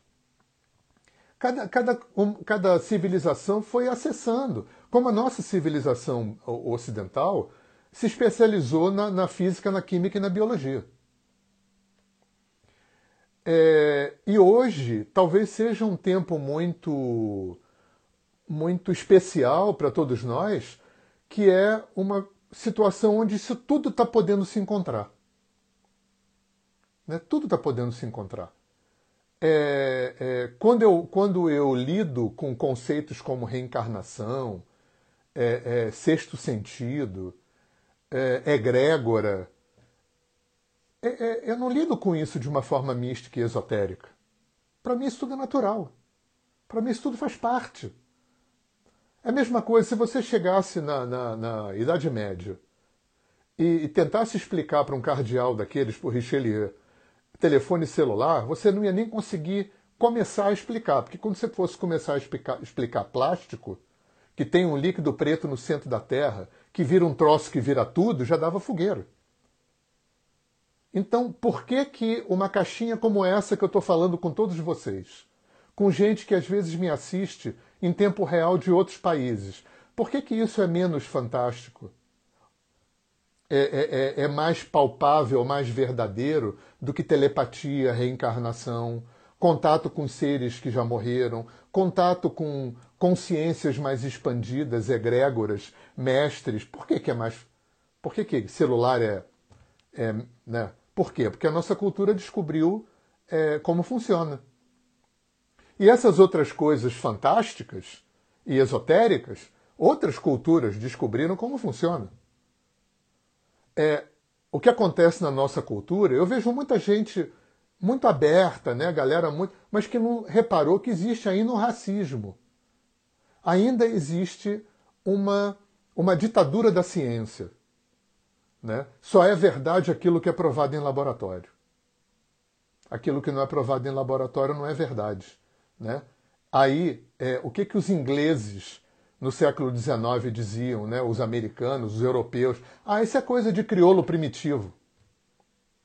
Cada, cada, um, cada civilização foi acessando. Como a nossa civilização ocidental se especializou na, na física, na química e na biologia. É, e hoje talvez seja um tempo muito muito especial para todos nós, que é uma situação onde isso tudo está podendo se encontrar. Né? Tudo está podendo se encontrar. É, é, quando, eu, quando eu lido com conceitos como reencarnação, é, é sexto sentido, é, egrégora, é, é, eu não lido com isso de uma forma mística e esotérica. Para mim isso tudo é natural. Para mim isso tudo faz parte. É a mesma coisa se você chegasse na, na, na Idade Média e, e tentasse explicar para um cardeal daqueles, por Richelieu, telefone celular, você não ia nem conseguir começar a explicar. Porque quando você fosse começar a explicar, explicar plástico, que tem um líquido preto no centro da Terra, que vira um troço que vira tudo, já dava fogueira. Então, por que, que uma caixinha como essa que eu estou falando com todos vocês, com gente que às vezes me assiste em tempo real de outros países, por que, que isso é menos fantástico? É, é, é, é mais palpável, mais verdadeiro do que telepatia, reencarnação, contato com seres que já morreram, contato com consciências mais expandidas, egrégoras, mestres. Por que, que é mais. Por que, que celular é, é né, por quê? Porque a nossa cultura descobriu é, como funciona. E essas outras coisas fantásticas e esotéricas, outras culturas descobriram como funciona. É, o que acontece na nossa cultura, eu vejo muita gente muito aberta, né, galera muito, mas que não reparou que existe ainda um racismo. Ainda existe uma, uma ditadura da ciência. Né? Só é verdade aquilo que é provado em laboratório. Aquilo que não é provado em laboratório não é verdade. Né? Aí, é, o que, que os ingleses no século XIX diziam, né? os americanos, os europeus? Ah, isso é coisa de crioulo primitivo,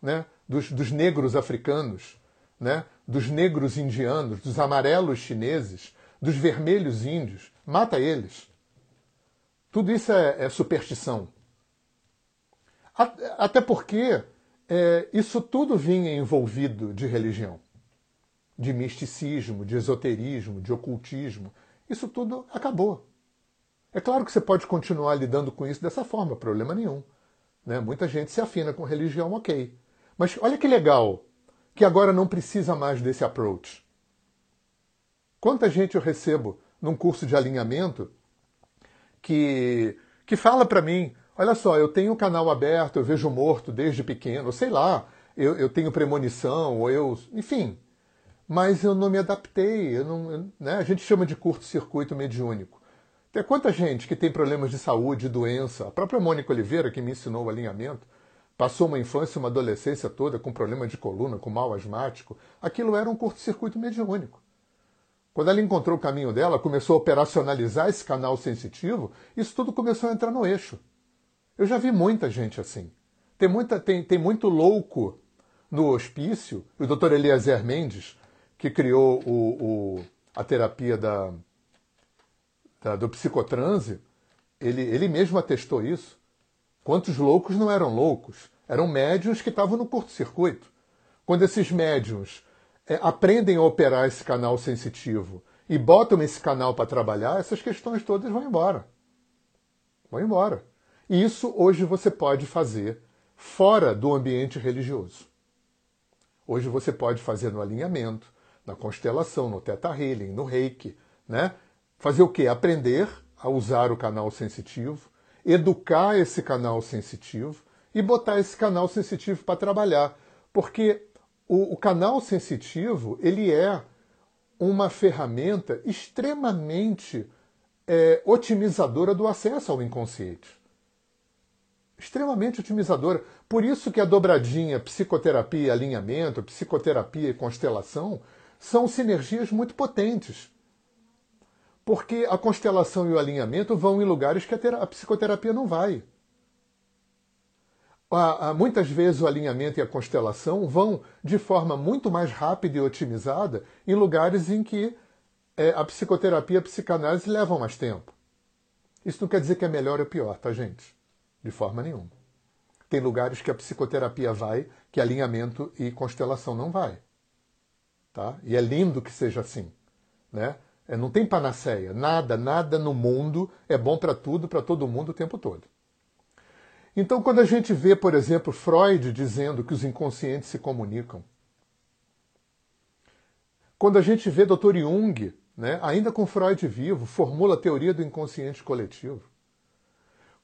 né? Dos, dos negros africanos, né? dos negros indianos, dos amarelos chineses, dos vermelhos índios. Mata eles. Tudo isso é, é superstição. Até porque é, isso tudo vinha envolvido de religião, de misticismo, de esoterismo, de ocultismo. Isso tudo acabou. É claro que você pode continuar lidando com isso dessa forma, problema nenhum. Né? Muita gente se afina com religião, ok. Mas olha que legal que agora não precisa mais desse approach. Quanta gente eu recebo num curso de alinhamento que, que fala para mim, Olha só, eu tenho um canal aberto, eu vejo morto desde pequeno, sei lá, eu, eu tenho premonição, ou eu. Enfim. Mas eu não me adaptei. Eu não, né? A gente chama de curto-circuito mediúnico. Tem quanta gente que tem problemas de saúde, doença. A própria Mônica Oliveira, que me ensinou o alinhamento, passou uma infância, uma adolescência toda com problema de coluna, com mal asmático. Aquilo era um curto-circuito mediúnico. Quando ela encontrou o caminho dela, começou a operacionalizar esse canal sensitivo, isso tudo começou a entrar no eixo. Eu já vi muita gente assim. Tem, muita, tem, tem muito louco no hospício. O Dr. Eliezer Mendes, que criou o, o, a terapia da, da, do psicotranse, ele, ele mesmo atestou isso. Quantos loucos não eram loucos? Eram médiums que estavam no curto-circuito. Quando esses médiums é, aprendem a operar esse canal sensitivo e botam esse canal para trabalhar, essas questões todas vão embora. Vão embora. E isso hoje você pode fazer fora do ambiente religioso. Hoje você pode fazer no alinhamento, na constelação, no teta healing, no reiki, né? Fazer o quê? Aprender a usar o canal sensitivo, educar esse canal sensitivo e botar esse canal sensitivo para trabalhar. Porque o, o canal sensitivo ele é uma ferramenta extremamente é, otimizadora do acesso ao inconsciente. Extremamente otimizadora. Por isso que a dobradinha psicoterapia e alinhamento, psicoterapia e constelação são sinergias muito potentes. Porque a constelação e o alinhamento vão em lugares que a, a psicoterapia não vai. muitas vezes o alinhamento e a constelação vão de forma muito mais rápida e otimizada em lugares em que é, a psicoterapia e a psicanálise levam mais tempo. Isso não quer dizer que é melhor ou pior, tá, gente? De forma nenhuma. Tem lugares que a psicoterapia vai, que alinhamento e constelação não vai. Tá? E é lindo que seja assim. Né? É, não tem panaceia. Nada, nada no mundo é bom para tudo, para todo mundo o tempo todo. Então, quando a gente vê, por exemplo, Freud dizendo que os inconscientes se comunicam, quando a gente vê Dr. Jung, né, ainda com Freud vivo, formula a teoria do inconsciente coletivo.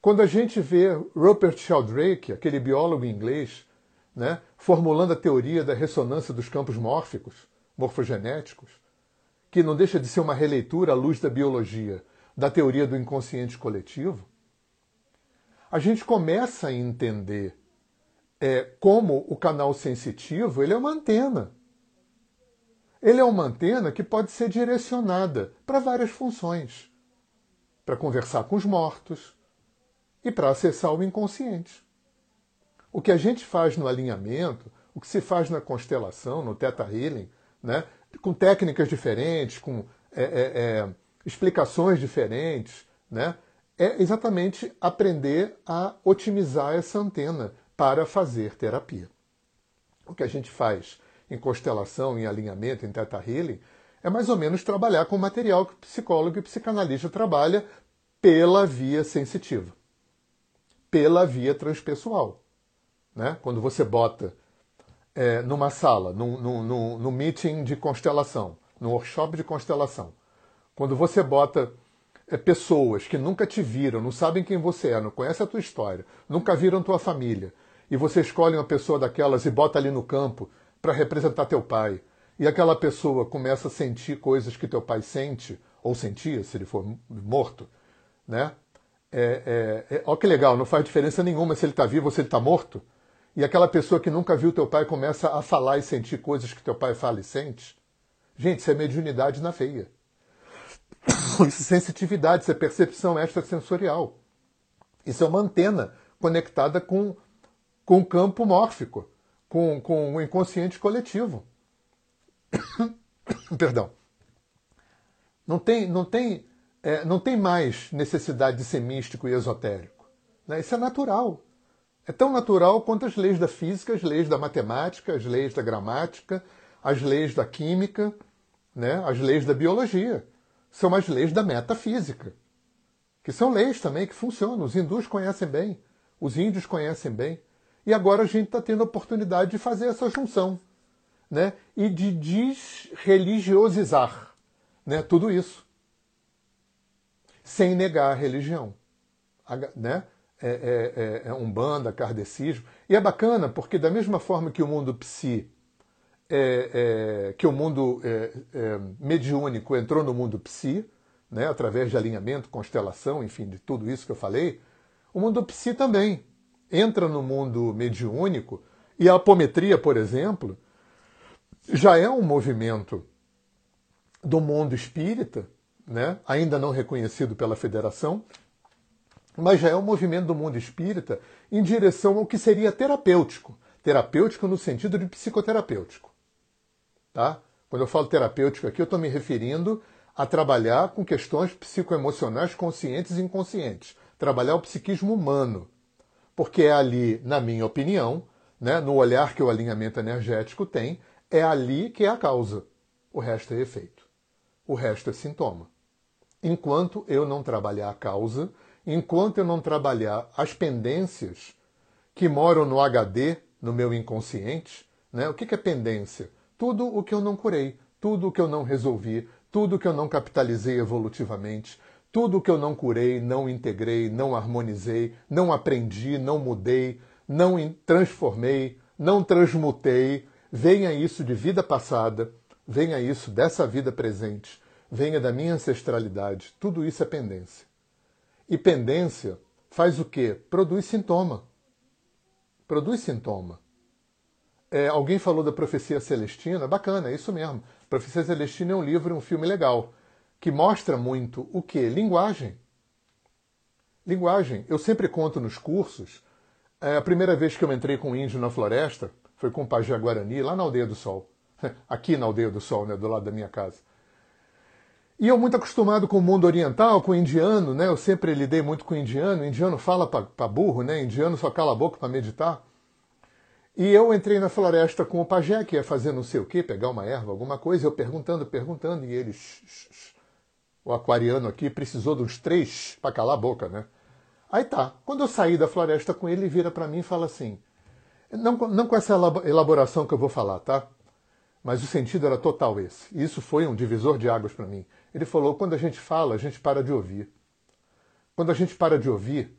Quando a gente vê Rupert Sheldrake, aquele biólogo inglês, né, formulando a teoria da ressonância dos campos mórficos, morfogenéticos, que não deixa de ser uma releitura à luz da biologia da teoria do inconsciente coletivo, a gente começa a entender é, como o canal sensitivo ele é uma antena. Ele é uma antena que pode ser direcionada para várias funções. Para conversar com os mortos e para acessar o inconsciente. O que a gente faz no alinhamento, o que se faz na constelação, no Theta Healing, né, com técnicas diferentes, com é, é, é, explicações diferentes, né? é exatamente aprender a otimizar essa antena para fazer terapia. O que a gente faz em constelação, em alinhamento, em Theta Healing, é mais ou menos trabalhar com o material que o psicólogo e psicanalista trabalha pela via sensitiva, pela via transpessoal. Né? Quando você bota é, numa sala, num, num, num, meeting de constelação, num workshop de constelação, quando você bota é, pessoas que nunca te viram, não sabem quem você é, não conhecem a tua história, nunca viram tua família, e você escolhe uma pessoa daquelas e bota ali no campo para representar teu pai, e aquela pessoa começa a sentir coisas que teu pai sente, ou sentia, se ele for morto, né? É, é, é, ó que legal, não faz diferença nenhuma se ele está vivo ou se ele está morto e aquela pessoa que nunca viu teu pai começa a falar e sentir coisas que teu pai fala e sente, gente, isso é mediunidade na veia. Isso é sensitividade, isso é percepção extrasensorial. Isso é uma antena conectada com, com o campo mórfico, com, com o inconsciente coletivo. Perdão. Não tem, não, tem, é, não tem mais necessidade de ser místico e esotérico. Né? Isso é natural. É tão natural quanto as leis da física, as leis da matemática, as leis da gramática, as leis da química, né? as leis da biologia. São as leis da metafísica, que são leis também que funcionam. Os hindus conhecem bem, os índios conhecem bem. E agora a gente está tendo a oportunidade de fazer essa junção né? e de desreligiosizar né? tudo isso, sem negar a religião. Né? É, é, é, é Umbanda, Kardecismo. E é bacana porque, da mesma forma que o mundo psi, é, é, que o mundo é, mediúnico entrou no mundo psi, né, através de alinhamento, constelação, enfim, de tudo isso que eu falei, o mundo psi também entra no mundo mediúnico e a apometria, por exemplo, já é um movimento do mundo espírita, né, ainda não reconhecido pela federação, mas já é um movimento do mundo espírita em direção ao que seria terapêutico. Terapêutico no sentido de psicoterapêutico. Tá? Quando eu falo terapêutico aqui, eu estou me referindo a trabalhar com questões psicoemocionais conscientes e inconscientes. Trabalhar o psiquismo humano. Porque é ali, na minha opinião, né, no olhar que o alinhamento energético tem, é ali que é a causa. O resto é efeito. O resto é sintoma. Enquanto eu não trabalhar a causa, enquanto eu não trabalhar as pendências que moram no HD, no meu inconsciente, né? o que é pendência? Tudo o que eu não curei, tudo o que eu não resolvi, tudo o que eu não capitalizei evolutivamente, Tudo que eu não curei, não integrei, não harmonizei, não aprendi, não mudei, não transformei, não transmutei, venha isso de vida passada, venha isso dessa vida presente, venha da minha ancestralidade. Tudo isso é pendência. E pendência faz o quê? Produz sintoma. Produz sintoma. É, alguém falou da profecia celestina, bacana, é isso mesmo. Profecia Celestina é um livro, um filme legal, que mostra muito o que? Linguagem. Linguagem. Eu sempre conto nos cursos. É, a primeira vez que eu entrei com um índio na floresta foi com o Pajé Guarani, lá na Aldeia do Sol. Aqui na Aldeia do Sol, né, do lado da minha casa. E eu muito acostumado com o mundo oriental, com o indiano, né? Eu sempre lidei muito com o indiano. O indiano fala para burro, né? O indiano só cala a boca para meditar. E eu entrei na floresta com o pajé, que ia fazer não sei o quê, pegar uma erva, alguma coisa, eu perguntando, perguntando, e ele, o aquariano aqui, precisou de uns três para calar a boca, né? Aí tá, quando eu saí da floresta com ele, ele vira para mim e fala assim, não, não com essa elaboração que eu vou falar, tá? Mas o sentido era total esse. E isso foi um divisor de águas para mim. Ele falou: quando a gente fala, a gente para de ouvir. Quando a gente para de ouvir,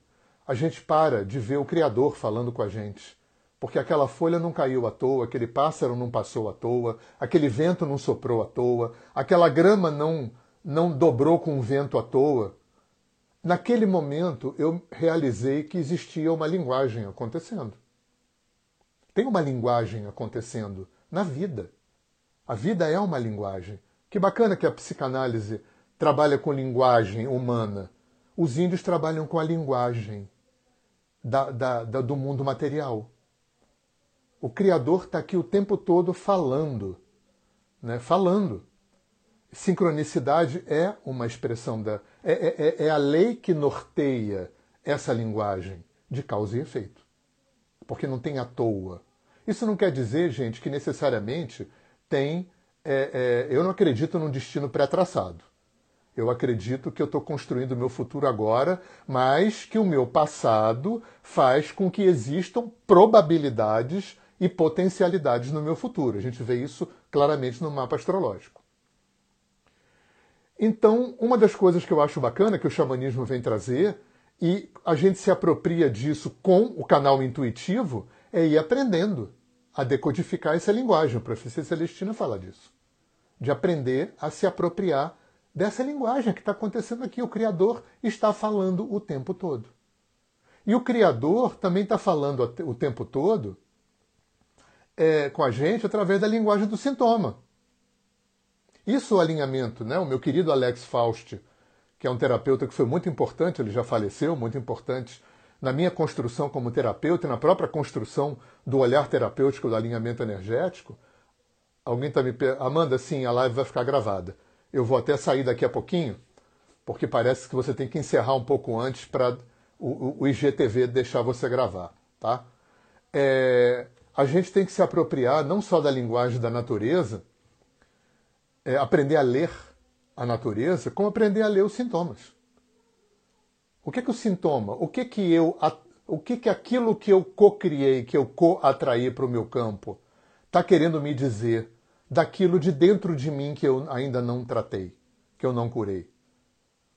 a gente para de ver o Criador falando com a gente porque aquela folha não caiu à toa, aquele pássaro não passou à toa, aquele vento não soprou à toa, aquela grama não, não dobrou com o vento à toa. Naquele momento eu realizei que existia uma linguagem acontecendo. Tem uma linguagem acontecendo na vida. A vida é uma linguagem. Que bacana que a psicanálise trabalha com linguagem humana. Os índios trabalham com a linguagem da, da, da, do mundo material. O Criador está aqui o tempo todo falando, né? falando. Sincronicidade é uma expressão da. É, é, é, é a lei que norteia essa linguagem de causa e efeito. Porque não tem à toa. Isso não quer dizer, gente, que necessariamente tem. É, é, eu não acredito num destino pré-traçado. Eu acredito que eu estou construindo o meu futuro agora, mas que o meu passado faz com que existam probabilidades e potencialidades no meu futuro. A gente vê isso claramente no mapa astrológico. Então, uma das coisas que eu acho bacana que o xamanismo vem trazer, e a gente se apropria disso com o canal intuitivo, é ir aprendendo a decodificar essa linguagem. A profecia celestina fala disso. De aprender a se apropriar dessa linguagem que está acontecendo aqui. O Criador está falando o tempo todo. E o Criador também está falando o tempo todo é, com a gente através da linguagem do sintoma. Isso o alinhamento, né? O meu querido Alex Faust, que é um terapeuta que foi muito importante, ele já faleceu, muito importante na minha construção como terapeuta e na própria construção do olhar terapêutico do alinhamento energético. Alguém está me Amanda, sim, a live vai ficar gravada. Eu vou até sair daqui a pouquinho, porque parece que você tem que encerrar um pouco antes para o, o, IGTV deixar você gravar, tá? É, a gente tem que se apropriar não só da linguagem da natureza, é, aprender a ler a natureza, como aprender a ler os sintomas. O que é que o sintoma? O que é que eu, o que é que aquilo que eu co-criei, que eu co-atraí para o meu campo, está querendo me dizer daquilo de dentro de mim que eu ainda não tratei, que eu não curei?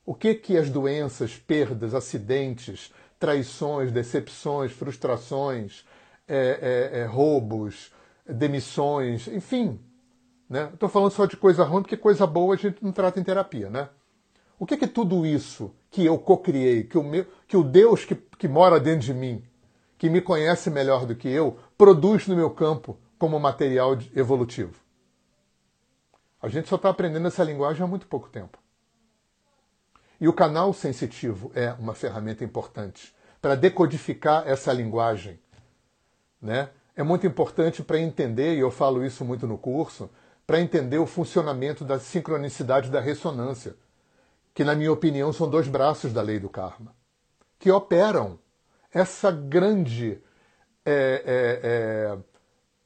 O que é que as doenças, perdas, acidentes, traições, decepções, frustrações, é, é, é, roubos, demissões, enfim. Né? Estou falando só de coisa ruim, porque coisa boa a gente não trata em terapia. Né? O que é que tudo isso que eu cocriei, que o, meu, que o Deus que, que mora dentro de mim, que me conhece melhor do que eu, produz no meu campo como material evolutivo? A gente só está aprendendo essa linguagem há muito pouco tempo. E o canal sensitivo é uma ferramenta importante para decodificar essa linguagem né? É muito importante para entender, e eu falo isso muito no curso, para entender o funcionamento da sincronicidade da ressonância, que, na minha opinião, são dois braços da lei do karma, que operam essa grande é, é, é,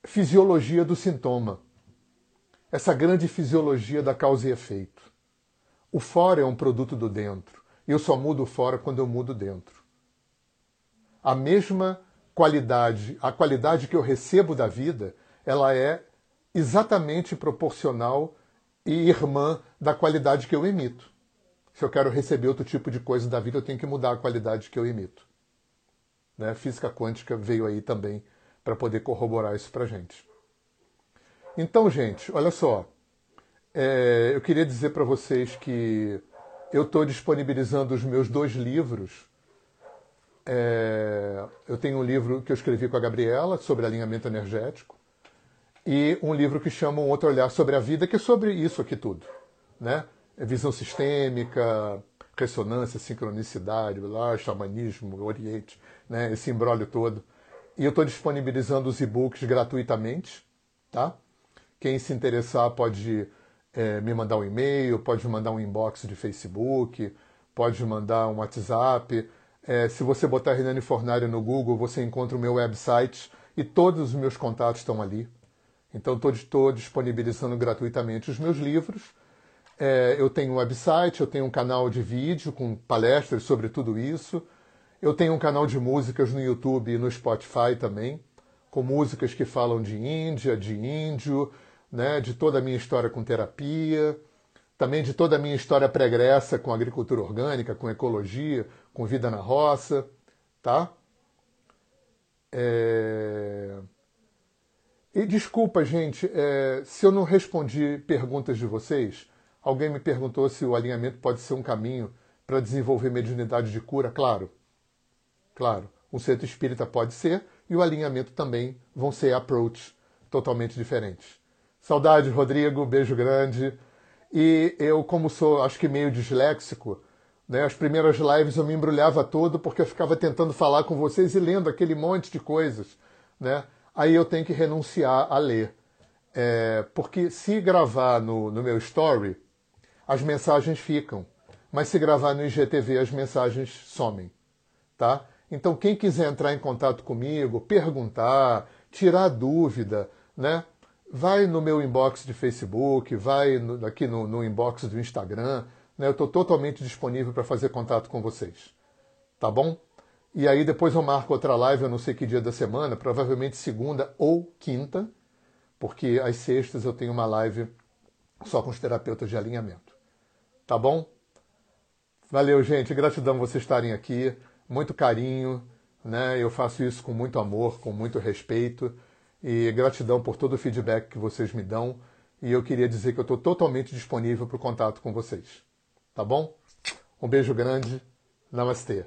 fisiologia do sintoma, essa grande fisiologia da causa e efeito. O fora é um produto do dentro, e eu só mudo o fora quando eu mudo dentro. A mesma qualidade, a qualidade que eu recebo da vida, ela é exatamente proporcional e irmã da qualidade que eu emito. Se eu quero receber outro tipo de coisa da vida, eu tenho que mudar a qualidade que eu emito. Né? Física quântica veio aí também para poder corroborar isso para gente. Então, gente, olha só. É, eu queria dizer para vocês que eu estou disponibilizando os meus dois livros. É, eu tenho um livro que eu escrevi com a Gabriela sobre alinhamento energético e um livro que chama Um Outro Olhar sobre a Vida, que é sobre isso aqui tudo. Né? É visão sistêmica, ressonância, sincronicidade, lá, xamanismo, oriente, né? esse embrólio todo. E eu estou disponibilizando os e-books gratuitamente, tá? Quem se interessar pode é, me mandar um e-mail, pode mandar um inbox de Facebook, pode mandar um WhatsApp. É, se você botar Renane Fornari no Google, você encontra o meu website e todos os meus contatos estão ali. Então estou disponibilizando gratuitamente os meus livros. É, eu tenho um website, eu tenho um canal de vídeo com palestras sobre tudo isso. Eu tenho um canal de músicas no YouTube e no Spotify também, com músicas que falam de Índia, de índio, né, de toda a minha história com terapia, também de toda a minha história pregressa com agricultura orgânica, com ecologia, com vida na roça, tá? É... E desculpa, gente, é... se eu não respondi perguntas de vocês, alguém me perguntou se o alinhamento pode ser um caminho para desenvolver mediunidade de cura. Claro, claro, um centro espírita pode ser e o alinhamento também vão ser approach totalmente diferentes. Saudade, Rodrigo, beijo grande. E eu, como sou, acho que meio disléxico, né, as primeiras lives eu me embrulhava todo porque eu ficava tentando falar com vocês e lendo aquele monte de coisas. Né? Aí eu tenho que renunciar a ler. É, porque se gravar no, no meu story, as mensagens ficam. Mas se gravar no IGTV, as mensagens somem. Tá? Então, quem quiser entrar em contato comigo, perguntar, tirar dúvida, né? vai no meu inbox de Facebook, vai no, aqui no, no, inbox do Instagram. Né? Eu estou totalmente disponível para fazer contato com vocês. Tá bom? E aí depois eu marco outra live, eu não sei que dia da semana, provavelmente segunda ou quinta, porque às sextas eu tenho uma live só com os terapeutas de alinhamento. Tá bom? Valeu, gente. Gratidão vocês estarem aqui. Muito carinho. Né? Eu faço isso com muito amor, com muito respeito e gratidão por todo o feedback que vocês me dão. E eu queria dizer que eu estou totalmente disponível para o contato com vocês. Tá bom? Um beijo grande. Namastê.